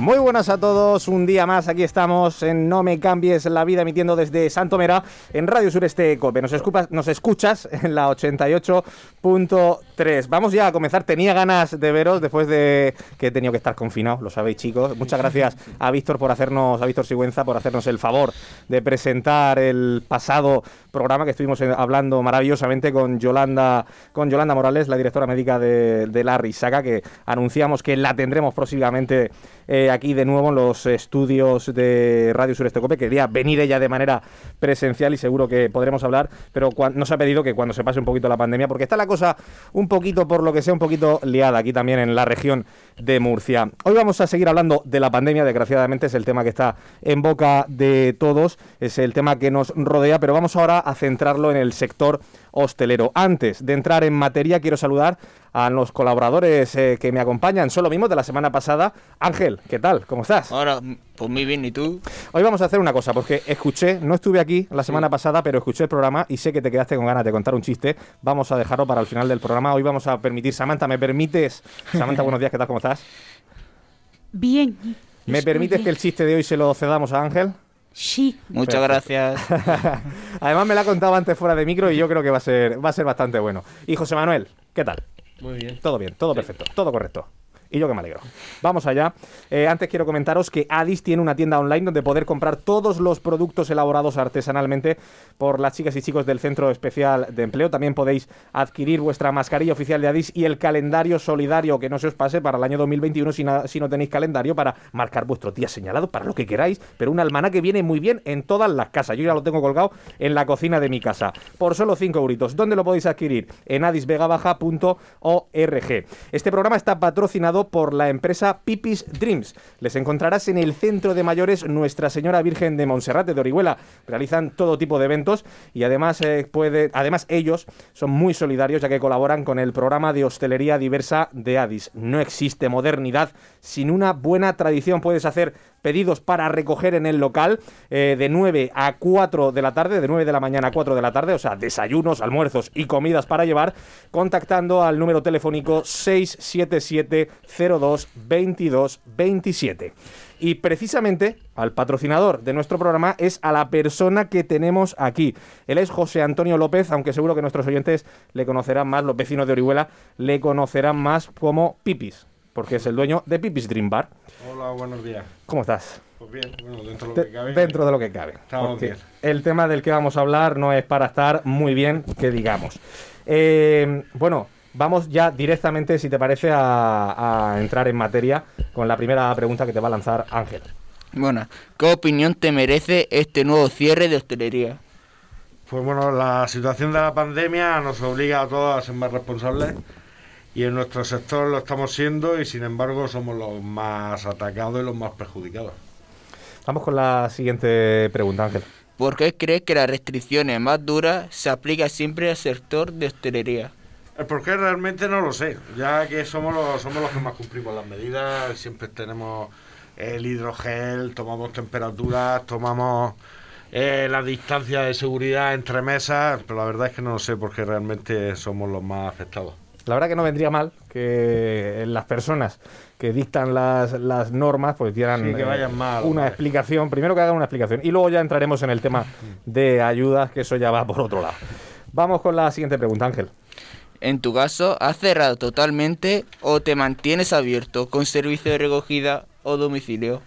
Muy buenas a todos, un día más, aquí estamos en No me cambies la vida emitiendo desde Santomera en Radio Sureste Cope. Nos, nos escuchas en la 88.3. Vamos ya a comenzar, tenía ganas de veros después de que he tenido que estar confinado, lo sabéis chicos. Muchas gracias a Víctor por hacernos, a Víctor Sigüenza por hacernos el favor de presentar el pasado programa que estuvimos hablando maravillosamente con Yolanda, con Yolanda Morales, la directora médica de, de la Risaca, que anunciamos que la tendremos próximamente eh, aquí de nuevo en los estudios de Radio Sureste Cope. Quería venir ella de manera presencial y seguro que podremos hablar, pero nos ha pedido que cuando se pase un poquito la pandemia, porque está la cosa un poquito, por lo que sea, un poquito liada aquí también en la región de Murcia. Hoy vamos a seguir hablando de la pandemia, desgraciadamente es el tema que está en boca de todos, es el tema que nos rodea, pero vamos ahora a centrarlo en el sector hostelero. Antes de entrar en materia, quiero saludar a los colaboradores eh, que me acompañan. Son lo mismo de la semana pasada. Ángel, ¿qué tal? ¿Cómo estás? Ahora, pues muy bien, ¿y tú? Hoy vamos a hacer una cosa, porque escuché, no estuve aquí la semana pasada, pero escuché el programa y sé que te quedaste con ganas de contar un chiste. Vamos a dejarlo para el final del programa. Hoy vamos a permitir, Samantha, ¿me permites? Samantha, buenos días, ¿qué tal? ¿Cómo estás? Bien. ¿Me permites que el chiste de hoy se lo cedamos a Ángel? Sí. Muchas gracias. Además me la ha contado antes fuera de micro y yo creo que va a ser, va a ser bastante bueno. Y José Manuel, ¿qué tal? Muy bien. Todo bien, todo perfecto, todo correcto. Y yo que me alegro. Vamos allá. Eh, antes quiero comentaros que Adis tiene una tienda online donde poder comprar todos los productos elaborados artesanalmente por las chicas y chicos del Centro Especial de Empleo. También podéis adquirir vuestra mascarilla oficial de Adis y el calendario solidario que no se os pase para el año 2021 si, no tenéis calendario para marcar vuestro día señalado, para lo que queráis. Pero un almanaque que viene muy bien en todas las casas. Yo ya lo tengo colgado en la cocina de mi casa. Por solo 5 euritos. ¿Dónde lo podéis adquirir? En adisvegabaja.org. Este programa está patrocinado por la empresa Pipis Dreams. Les encontrarás en el Centro de Mayores Nuestra Señora Virgen de Montserrat de Orihuela. Realizan todo tipo de eventos y además, eh, puede, además ellos son muy solidarios ya que colaboran con el programa de hostelería diversa de Addis. No existe modernidad sin una buena tradición. Puedes hacer pedidos para recoger en el local eh, de 9 a 4 de la tarde, de 9 de la mañana a 4 de la tarde, o sea, desayunos, almuerzos y comidas para llevar, contactando al número telefónico 677 02 22 27. Y precisamente al patrocinador de nuestro programa es a la persona que tenemos aquí. Él es José Antonio López, aunque seguro que nuestros oyentes le conocerán más, los vecinos de Orihuela le conocerán más como Pipis, porque es el dueño de Pipis Dream Bar. Hola, buenos días. ¿Cómo estás? Pues bien, bueno, dentro de lo que cabe. Dentro de lo que cabe. bien. El tema del que vamos a hablar no es para estar muy bien, que digamos. Eh, bueno, vamos ya directamente, si te parece, a, a entrar en materia con la primera pregunta que te va a lanzar Ángel. Bueno, ¿qué opinión te merece este nuevo cierre de hostelería? Pues bueno, la situación de la pandemia nos obliga a todos a ser más responsables y en nuestro sector lo estamos siendo y sin embargo somos los más atacados y los más perjudicados. Vamos con la siguiente pregunta, Ángel. ¿Por qué crees que las restricciones más duras se aplican siempre al sector de hostelería? ¿Por qué realmente no lo sé, ya que somos los, somos los que más cumplimos las medidas, siempre tenemos el hidrogel, tomamos temperaturas, tomamos eh, la distancia de seguridad entre mesas, pero la verdad es que no lo sé porque realmente somos los más afectados. La verdad que no vendría mal que las personas que dictan las, las normas pues dieran que vayan mal, una explicación, primero que hagan una explicación y luego ya entraremos en el tema de ayudas, que eso ya va por otro lado. Vamos con la siguiente pregunta, Ángel. En tu caso, ¿has cerrado totalmente o te mantienes abierto con servicio de recogida o domicilio?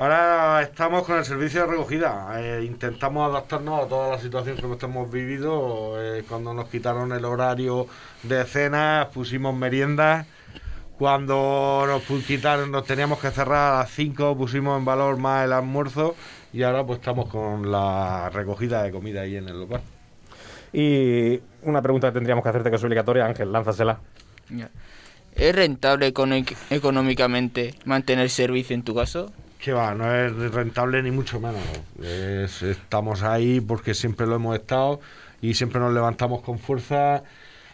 Ahora estamos con el servicio de recogida. Eh, intentamos adaptarnos a toda la situación que hemos vivido. Eh, cuando nos quitaron el horario de cena, pusimos meriendas. Cuando nos quitaron, nos teníamos que cerrar a las 5, pusimos en valor más el almuerzo. Y ahora pues estamos con la recogida de comida ahí en el local. Y una pregunta que tendríamos que hacerte que es obligatoria, Ángel, lánzasela. ¿Es rentable económicamente mantener servicio en tu caso? Que va, no es rentable ni mucho menos. Es- estamos ahí porque siempre lo hemos estado y siempre nos levantamos con fuerza.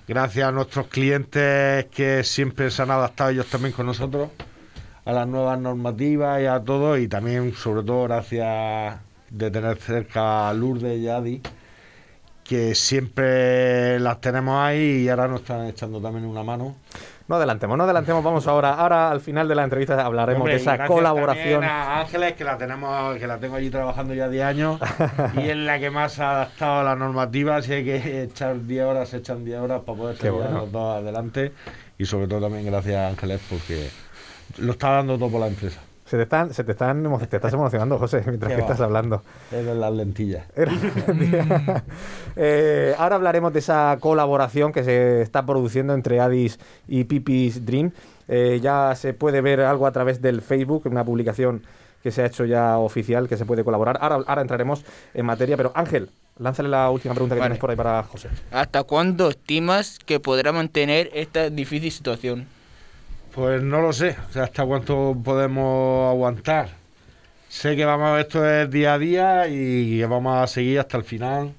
Gracias a nuestros clientes que siempre se han adaptado ellos también con nosotros a las nuevas normativas y a todo. Y también, sobre todo, gracias de tener cerca a Lourdes y Adi, que siempre las tenemos ahí y ahora nos están echando también una mano. No adelantemos, no adelantemos. Vamos ahora, ahora al final de la entrevista hablaremos Hombre, de esa colaboración. A Ángeles, que la tenemos, que la tengo allí trabajando ya 10 años y es la que más ha adaptado a la normativa. Si hay que echar 10 horas, se echan 10 horas para poder bueno. los dos adelante. Y sobre todo también gracias a Ángeles porque lo está dando todo por la empresa. Se te están, se te están, emo- te estás emocionando, José, mientras que va. estás hablando. De las lentillas. Eh, ahora hablaremos de esa colaboración que se está produciendo entre Addis y Pipis Dream. Eh, ya se puede ver algo a través del Facebook, una publicación que se ha hecho ya oficial, que se puede colaborar. Ahora, ahora entraremos en materia, pero Ángel, lánzale la última pregunta que Vale. tienes por ahí para José. ¿Hasta cuándo estimas que podrá mantener esta difícil situación? Pues no lo sé, o sea, hasta cuánto podemos aguantar. Sé que vamos esto es día a día y que vamos a seguir hasta el final,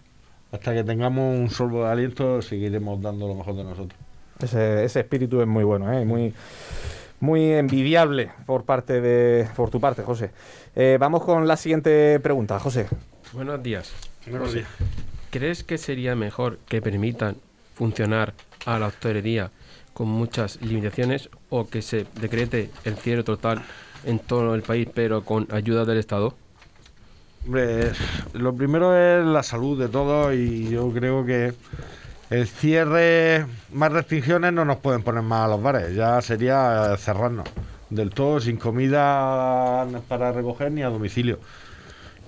hasta que tengamos un sorbo de aliento, seguiremos dando lo mejor de nosotros. Ese, ese espíritu es muy bueno, ¿eh? muy, muy envidiable por parte de, por tu parte, José. Eh, vamos con la siguiente pregunta, José. Buenos días. Buenos días. ¿Crees que sería mejor que permitan funcionar a la hostelería con muchas limitaciones o que se decrete el cierre total en todo el país pero con ayuda del Estado? Hombre, lo primero es la salud de todos y yo creo que el cierre, más restricciones no nos pueden poner más a los bares, ya sería cerrarnos del todo, sin comida para recoger ni a domicilio.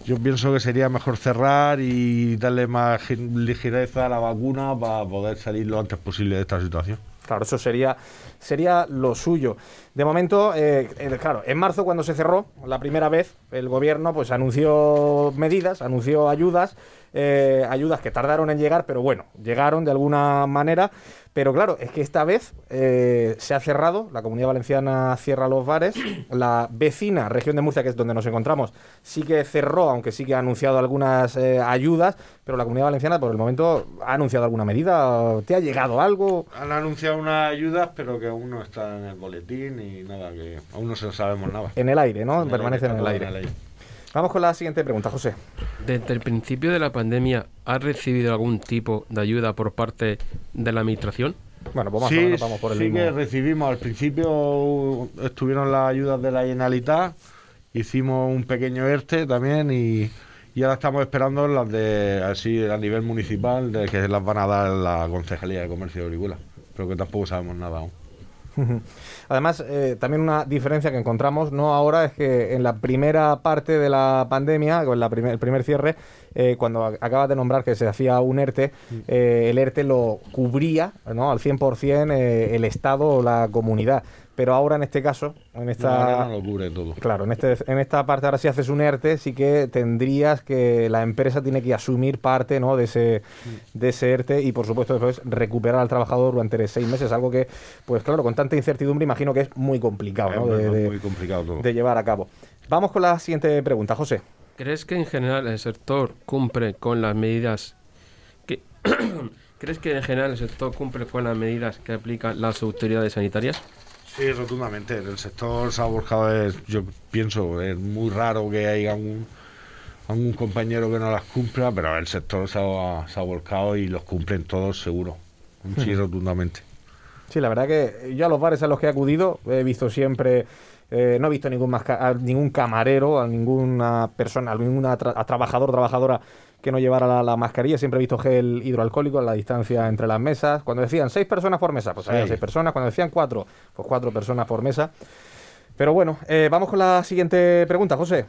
Yo pienso que sería mejor cerrar y darle más ligereza a la vacuna para poder salir lo antes posible de esta situación. Claro, eso sería, sería lo suyo. De momento, eh, claro, en marzo cuando se cerró la primera vez, el gobierno pues anunció medidas, anunció ayudas, eh, ayudas que tardaron en llegar, pero bueno, llegaron de alguna manera. Pero claro, es que esta vez eh, se ha cerrado, la Comunidad Valenciana cierra los bares, la vecina región de Murcia, que es donde nos encontramos, sí que cerró, aunque sí que ha anunciado algunas eh, ayudas, pero la Comunidad Valenciana por el momento ha anunciado alguna medida. ¿Te ha llegado algo? Han anunciado unas ayudas, pero que aún no están en el boletín y nada, que aún no se sabemos nada. En el aire, ¿no? En el Permanece aire, en el está aire. Vamos con la siguiente pregunta, José. Desde el principio de la pandemia, ¿has recibido algún tipo de ayuda por parte de la administración? Bueno, pues más o sí, menos vamos por el sí mismo. que recibimos. Al principio estuvieron las ayudas de la Generalitat, hicimos un pequeño ERTE también y, y ahora estamos esperando las de así a nivel municipal, de que las van a dar la Concejalía de Comercio y Agrícola, pero que tampoco sabemos nada aún. Además, eh, también una diferencia que encontramos, no ahora, es que en la primera parte de la pandemia, con la primer- el primer cierre, eh, cuando ac- acabas de nombrar que se hacía un ERTE, eh, el ERTE lo cubría ¿no? al 100% eh, el Estado o la comunidad. Pero ahora en este caso, en esta... Ahora no lo cubre todo. Claro, en, este, en esta parte ahora si haces un ERTE sí que tendrías que la empresa tiene que asumir parte ¿no? de, ese, de ese ERTE y por supuesto después recuperar al trabajador durante seis meses, algo que pues claro, con tanta incertidumbre imagino que es muy complicado ¿no? De, muy- de- muy complicado todo. de llevar a cabo. Vamos con la siguiente pregunta, José. ¿Crees que en general el sector cumple con las medidas que ¿Crees que en general el sector cumple con las medidas que aplican las autoridades sanitarias? Sí, rotundamente. En el sector se ha volcado, es- yo pienso, es muy raro que haya un, algún compañero que no las cumpla, pero el sector se ha, se ha volcado y los cumplen todos seguro. Sí, rotundamente. Sí, la verdad que yo a los bares a los que he acudido he visto siempre, eh, no he visto ningún, masca- a ningún camarero, a ninguna persona, a tra- a trabajador trabajadora que no llevara la, la mascarilla. Siempre he visto gel hidroalcohólico a la distancia entre las mesas. Cuando decían seis personas por mesa, pues había Seis. personas. Cuando decían cuatro, pues cuatro personas por mesa. Pero bueno, eh, vamos con la siguiente pregunta, José.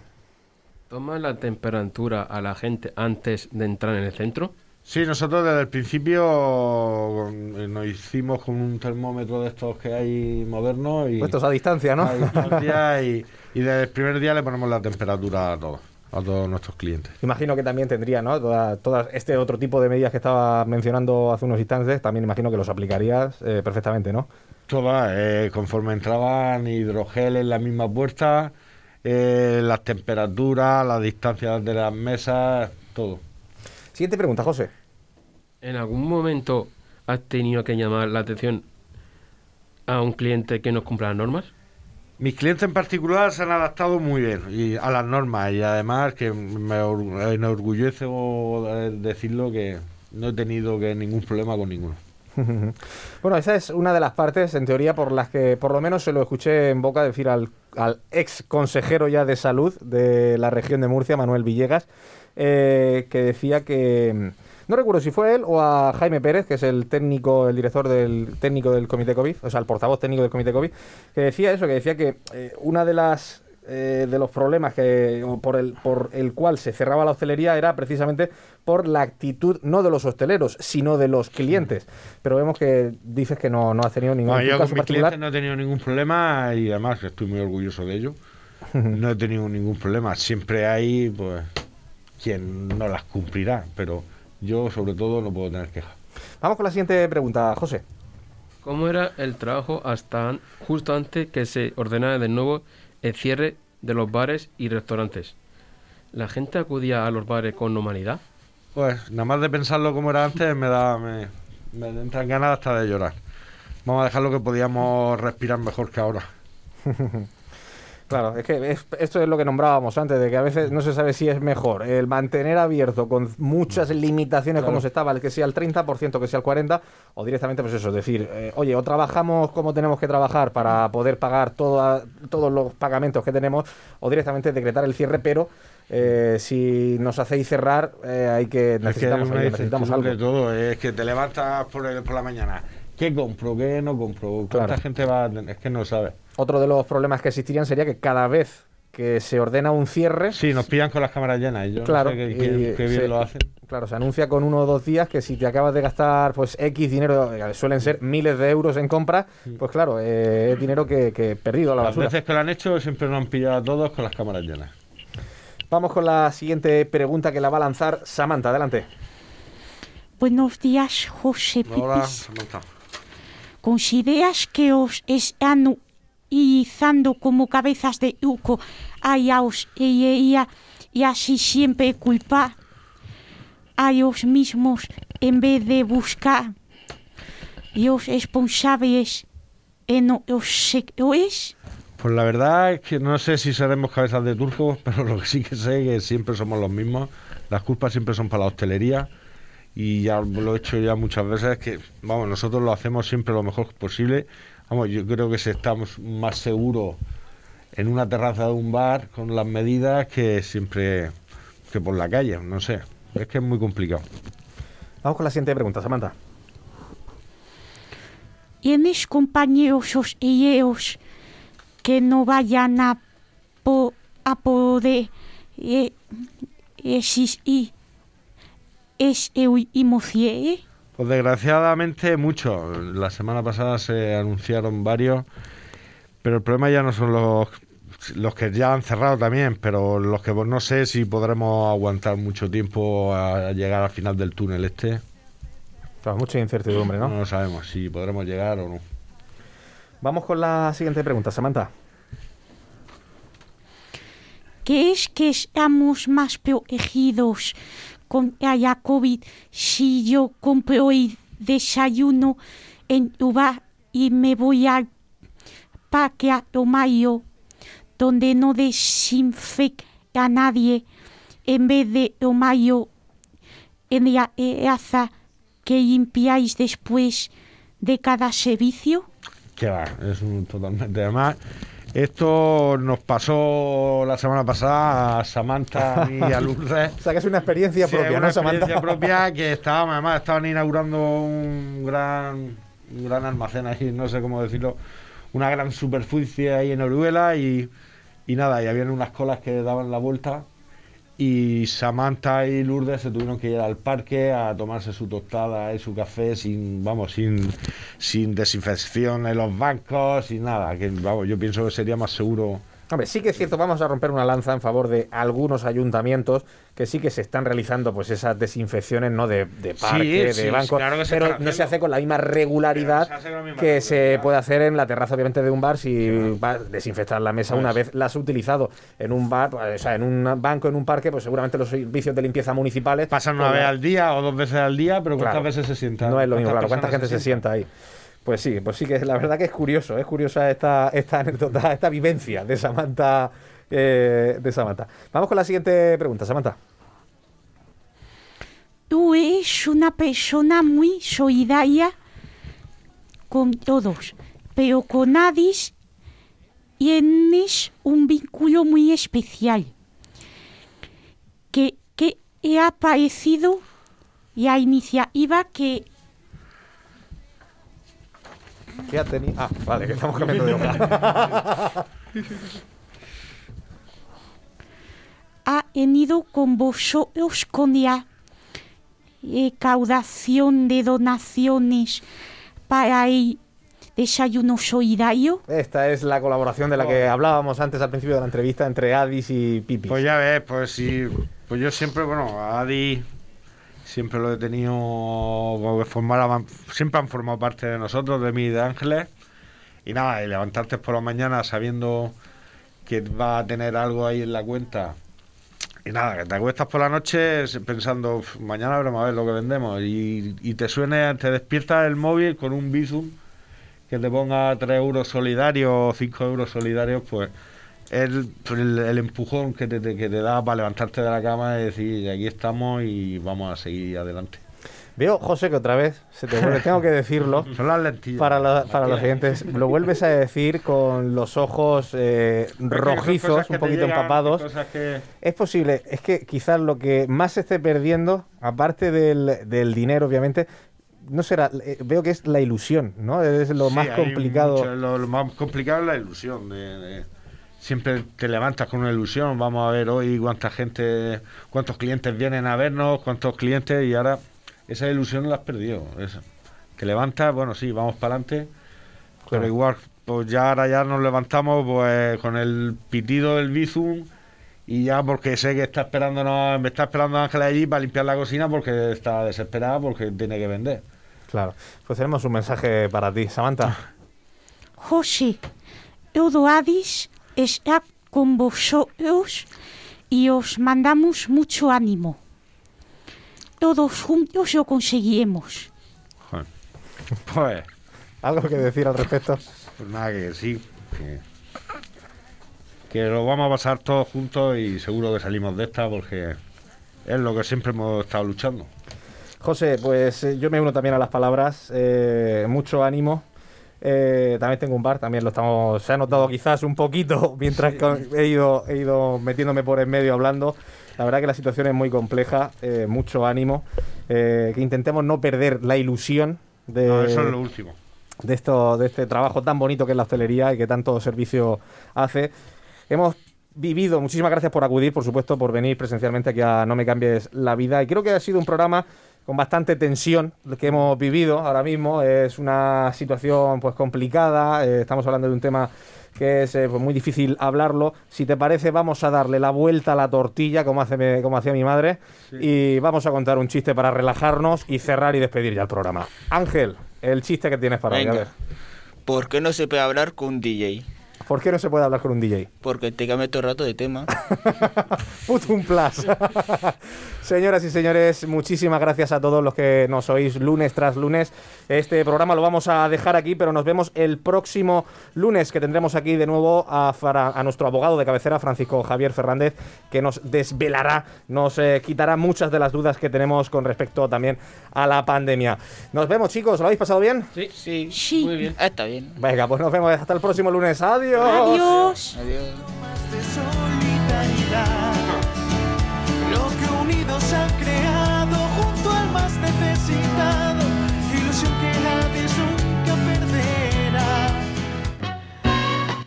¿Toma la temperatura a la gente antes de entrar en el centro? Sí, nosotros desde el principio eh, nos hicimos con un termómetro de estos que hay modernos y Puestos a distancia, ¿no? a distancia y, y desde el primer día le ponemos la temperatura a todos, a todos nuestros clientes. Imagino que también tendría, ¿no? Toda- todas este otro tipo de medidas que estaba mencionando hace unos instantes, también imagino que los aplicarías eh, perfectamente, ¿no? Todas, eh, conforme entraban hidrogel en la misma puerta, eh, las temperaturas, las distancias de las mesas, todo. Siguiente pregunta, José. ¿En algún momento has tenido que llamar la atención a un cliente que no cumpla las normas? Mis clientes en particular se han adaptado muy bien y a las normas y además que me or- enorgullece o- decirlo que no he tenido que ningún problema con ninguno. Bueno, esa es una de las partes, en teoría, por las que por lo menos se lo escuché en boca decir al, al ex consejero ya de salud de la región de Murcia, Manuel Villegas, eh, que decía que no recuerdo si fue él o a Jaime Pérez, que es el técnico, el director del técnico del comité COVID, o sea, el portavoz técnico del comité COVID, que decía eso, que decía que eh, una de las eh, de los problemas que por el por el cual se cerraba la hostelería era precisamente por la actitud no de los hosteleros, sino de los clientes. Pero vemos que dices que no, no has tenido ningún No, yo caso con mis particular. clientes no he tenido ningún problema y además estoy muy orgulloso de ello. No he tenido ningún problema. Siempre hay, pues, quien no las cumplirá, pero yo sobre todo no puedo tener quejas. Vamos con la siguiente pregunta, José. ¿Cómo era el trabajo hasta justo antes que se ordenara de nuevo el cierre de los bares y restaurantes? ¿La gente acudía a los bares con normalidad? Pues nada más de pensarlo como era antes me da me, me entran ganas hasta de llorar. Vamos a dejarlo que podíamos respirar mejor que ahora. Claro, es que es- esto es lo que nombrábamos antes, de que a veces no se sabe si es mejor el mantener abierto con muchas limitaciones como se estaba, el que sea el 30%, que sea el 40%, o directamente pues eso, es decir, eh, oye, o trabajamos como tenemos que trabajar para poder pagar toda- todos los pagamentos que tenemos, o directamente decretar el cierre, pero eh, si nos hacéis cerrar, eh, hay que Es que necesitamos, ayuda, necesitamos algo. todo, es que te levantas por, el- por la mañana. ¿Qué compro? ¿Qué no compro? ¿Cuánta Claro. gente va? a tener? Es que no sabe. Otro de los problemas que existirían sería que cada vez que se ordena un cierre, Sí, nos pillan con las cámaras llenas y yo Claro, no sé qué, y qué- qué bien se- lo hacen. Claro, se anuncia con uno o dos días que si te acabas de gastar pues X dinero, eh, suelen ser miles de euros en compra, pues claro, eh, es dinero que, que perdido a la Las basura. veces que lo han hecho siempre nos han pillado a todos con las cámaras llenas. Vamos con la siguiente pregunta que la va a lanzar Samantha, adelante. Buenos días, José Hola, Pipis. Samantha. ¿Consideras que os están utilizando como cabezas de yuco a ellos y, ella, y así siempre culpar a ellos mismos en vez de buscar los responsables en los sectores? Pues la verdad es que no sé si seremos cabezas de turcos, pero lo que sí que sé es que siempre somos los mismos. Las culpas siempre son para la hostelería y ya lo he hecho ya muchas veces que, vamos, nosotros lo hacemos siempre lo mejor posible. Vamos, yo creo que si estamos más seguros en una terraza de un bar con las medidas que siempre que por la calle, no sé. Es que es muy complicado. Vamos con la siguiente pregunta, Samantha. ¿Tienes compañeros os- y ellos que no vayan a, po- a poder eh, existir ese último cierre? Pues desgraciadamente muchos. La semana pasada se anunciaron varios, pero el problema ya no son los, los que ya han cerrado también, pero los que pues, no sé si podremos aguantar mucho tiempo a, llegar al final del túnel este. Claro, mucha incertidumbre, No ¿no? sabemos si podremos llegar o no. Vamos con la siguiente pregunta, Samantha. ¿Qué es que estamos más protegidos con la COVID si yo compro el desayuno en tu bar y me voy al parque a tomarlo donde no desinfecta a nadie en vez de tomarlo en la terraza que limpiáis después de cada servicio? Que va, es un totalmente. Además, esto nos pasó la semana pasada a Samantha y a Lourdes. O sea, que es una experiencia Sí, propia, una ¿no, Samantha? experiencia propia que estaban, además estaban inaugurando un gran, un gran almacén ahí, no sé cómo decirlo, una gran superficie ahí en Orihuela y, y nada, y habían unas colas que daban la vuelta y Samantha y Lourdes se tuvieron que ir al parque a tomarse su tostada y su café sin, vamos, sin, sin desinfección en los bancos, sin nada, que vamos, yo pienso que sería más seguro Hombre, sí que es cierto, vamos a romper una lanza en favor de algunos ayuntamientos que sí que se están realizando pues esas desinfecciones no de, de parques, sí, de bancos, claro que se pero no se hace con la misma regularidad se la misma que se puede hacer en la terraza obviamente de un bar si vas a desinfectar la mesa una vez la has utilizado en un bar, o sea, en un banco, en un parque, pues seguramente los servicios de limpieza municipales Pasan una pues, vez al día o dos veces al día, pero ¿cuántas Claro. veces se sientan? No es lo mismo, claro. ¿Cuánta gente se sienta ahí? Pues sí, pues sí que la verdad que es curioso, es curiosa esta, esta anécdota, esta vivencia de Samantha, eh, de Samantha. Vamos con la siguiente pregunta, Samantha. Tú eres una persona muy solidaria con todos, pero con Adis tienes un vínculo muy especial. Que, que he aparecido la iniciativa que ¿Qué ha tenido? Ah, vale, que estamos cambiando de hoja. ha venido con vosotros con la recaudación de donaciones para el desayuno solidario. Esta es la colaboración de la que hablábamos antes al principio de la entrevista entre Addis y Pipi. Pues ya ves, pues sí. Pues yo siempre, bueno, Adi siempre lo he tenido. como que formara- siempre han formado parte de nosotros, de mí y de Ángeles. Y nada, y levantarte por la mañana sabiendo que va a tener algo ahí en la cuenta. Y nada, que te acuestas por la noche pensando, "Uf, mañana veremos a ver lo que vendemos. Y, y te suene, te despiertas el móvil con un Bizum que te ponga 3 euros solidarios o 5 euros solidarios, pues es el, el- el empujón que te, te- que te da para levantarte de la cama y decir, aquí estamos y vamos a seguir adelante. Veo, José, que otra vez se te vuelve, tengo que decirlo. Son las lentillas. Para, la- para los siguientes, lo vuelves a decir con los ojos eh, rojizos, un poquito llegan, empapados. que- Es posible, es que quizás lo que más se esté perdiendo, aparte del, del dinero, obviamente, no será, eh, veo que es la ilusión, ¿no? Es lo Sí, más complicado. mucho- lo, lo más complicado es la ilusión. de- de- siempre te levantas con una ilusión. Vamos a ver hoy cuánta gente, cuántos clientes vienen a vernos, cuántos clientes y ahora esa ilusión la has perdido. Esa. Te levantas, bueno, sí, vamos para adelante, pero igual, pues ya ahora ya nos levantamos pues con el pitido del Bizum y ya porque sé que está esperándonos, me está esperando Ángela allí para limpiar la cocina porque está desesperada porque tiene que vender. Claro. Pues tenemos un mensaje para ti, Samantha. José, todo Adis está con vosotros y os mandamos mucho ánimo. Todos juntos lo conseguiremos. Pues, ¿Algo que decir al respecto? pues nada, que sí. Que, que lo vamos a pasar todos juntos y seguro que salimos de esta porque es lo que siempre hemos estado luchando. José, pues eh, yo me uno también a las palabras. eh, mucho ánimo. Eh, también tengo un bar, también lo estamos. Se ha notado quizás un poquito mientras he, ido, he ido metiéndome por en medio hablando. La verdad que la situación es muy compleja. eh, mucho ánimo. eh, que intentemos no perder la ilusión de, No, eso es lo último. de, esto, de este trabajo tan bonito que es la hostelería y que tanto servicio hace. Hemos vivido, muchísimas gracias por acudir, por supuesto, por venir presencialmente aquí a No Me Cambies la Vida. Y creo que ha sido un programa con bastante tensión que hemos vivido ahora mismo. Es una situación pues complicada, eh, estamos hablando de un tema que es eh, pues, muy difícil hablarlo. Si te parece, vamos a darle la vuelta a la tortilla, como, hace como hacía mi madre, y vamos a contar un chiste para relajarnos y cerrar y despedir ya el programa. Ángel, el chiste que tienes para hoy. ¿Por qué no se puede hablar con un DJ? ¿Por qué no se puede hablar con un DJ? Porque te cambia todo el rato de tema. Putum plus. Señoras y señores, muchísimas gracias a todos los que nos oís lunes tras lunes. Este programa lo vamos a dejar aquí, pero nos vemos el próximo lunes que tendremos aquí de nuevo a, Fra- a nuestro abogado de cabecera, Francisco Javier Fernández, que nos desvelará, nos eh, quitará muchas de las dudas que tenemos con respecto también a la pandemia. Nos vemos chicos, ¿lo habéis pasado bien? Sí, Sí, Sí. muy bien. Ah, está bien. Venga, pues nos vemos hasta el próximo lunes. Adiós. Adiós. Adiós. de solidaridad. Lo que unidos